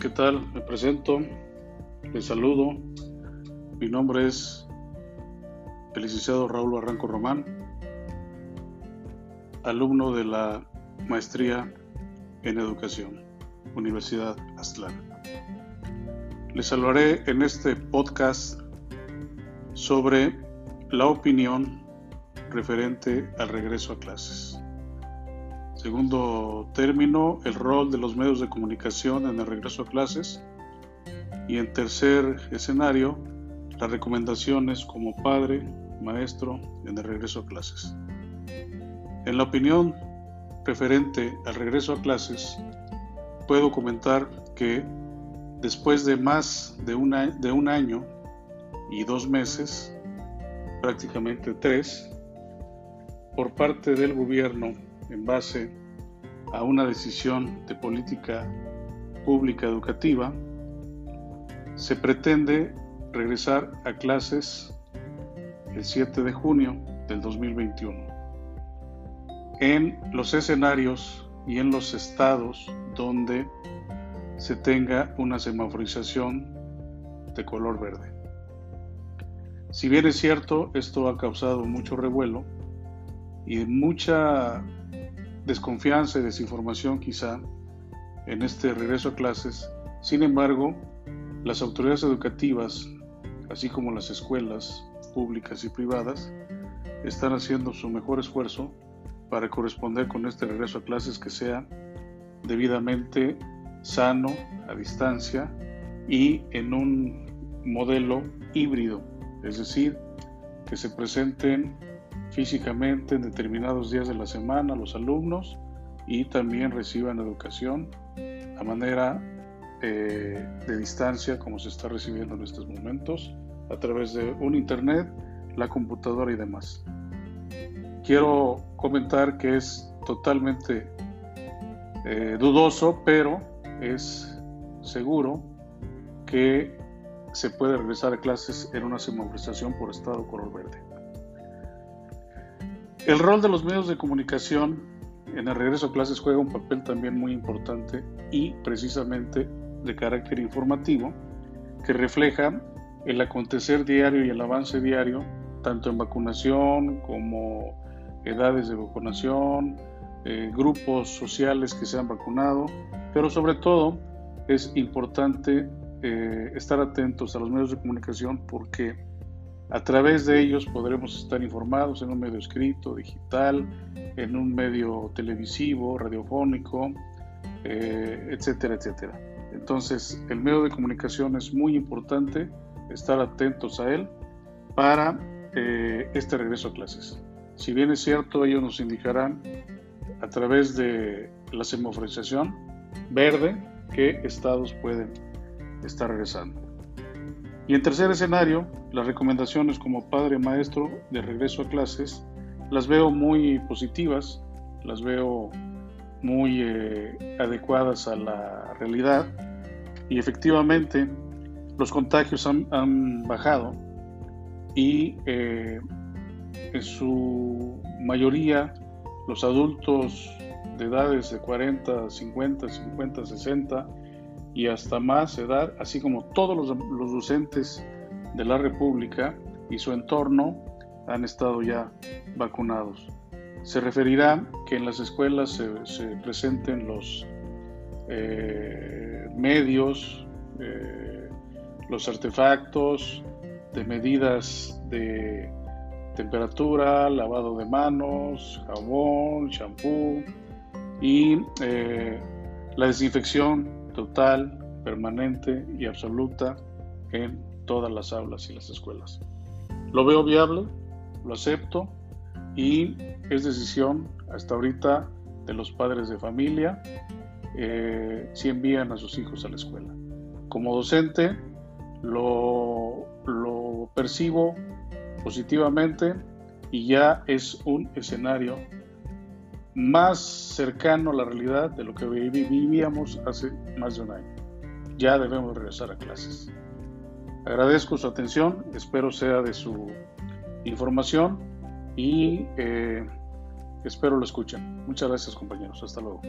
¿Qué tal? Me presento, les saludo. Mi nombre es el licenciado Raúl Barranco Román, alumno de la maestría en educación, Universidad Aztlán. Les hablaré en este podcast sobre la opinión referente al regreso a clases. Segundo término, el rol de los medios de comunicación en el regreso a clases. Y en tercer escenario, las recomendaciones como padre, maestro en el regreso a clases. En la opinión referente al regreso a clases, puedo comentar que después de más de un, de un año y dos meses, prácticamente tres, por parte del gobierno en base a una decisión de política pública educativa, se pretende regresar a clases el 7 de junio del 2021. En los escenarios y en los estados donde se tenga una semaforización de color verde. Si bien es cierto, esto ha causado mucho revuelo y mucha desconfianza y desinformación quizá en este regreso a clases. Sin embargo, las autoridades educativas, así como las escuelas públicas y privadas, están haciendo su mejor esfuerzo para corresponder con este regreso a clases que sea debidamente sano, a distancia y en un modelo híbrido, es decir, que se presenten físicamente en determinados días de la semana los alumnos y también reciban educación a manera eh, de distancia como se está recibiendo en estos momentos a través de un internet, la computadora y demás. Quiero comentar que es totalmente eh, dudoso, pero es seguro que se puede regresar a clases en una semaforización por estado color verde. El rol de los medios de comunicación en el regreso a clases juega un papel también muy importante y precisamente de carácter informativo que refleja el acontecer diario y el avance diario tanto en vacunación como edades de vacunación, eh, grupos sociales que se han vacunado, pero sobre todo es importante eh, estar atentos a los medios de comunicación porque a través de ellos podremos estar informados en un medio escrito, digital, en un medio televisivo, radiofónico, eh, etcétera, etcétera. Entonces, el medio de comunicación es muy importante estar atentos a él para eh, este regreso a clases. Si bien es cierto, ellos nos indicarán a través de la semaforización verde qué estados pueden estar regresando. Y en tercer escenario, las recomendaciones como padre maestro de regreso a clases las veo muy positivas, las veo muy eh, adecuadas a la realidad. Y efectivamente los contagios han, bajado y eh, en su mayoría los adultos de edades de 40, 50, 50, 60 y hasta más edad, así como todos los, docentes de la República y su entorno han estado ya vacunados. Se referirá que en las escuelas se, presenten los eh, medios, eh, los artefactos de medidas de temperatura, lavado de manos, jabón, champú y eh, la desinfección total, permanente y absoluta en todas las aulas y las escuelas. Lo veo viable, lo acepto y es decisión hasta ahorita de los padres de familia eh, si envían a sus hijos a la escuela. Como docente lo, lo percibo positivamente y ya es un escenario más cercano a la realidad de lo que vivíamos hace más de un año. Ya debemos regresar a clases. Agradezco su atención, espero sea de su información y eh, espero lo escuchen. Muchas gracias compañeros, hasta luego.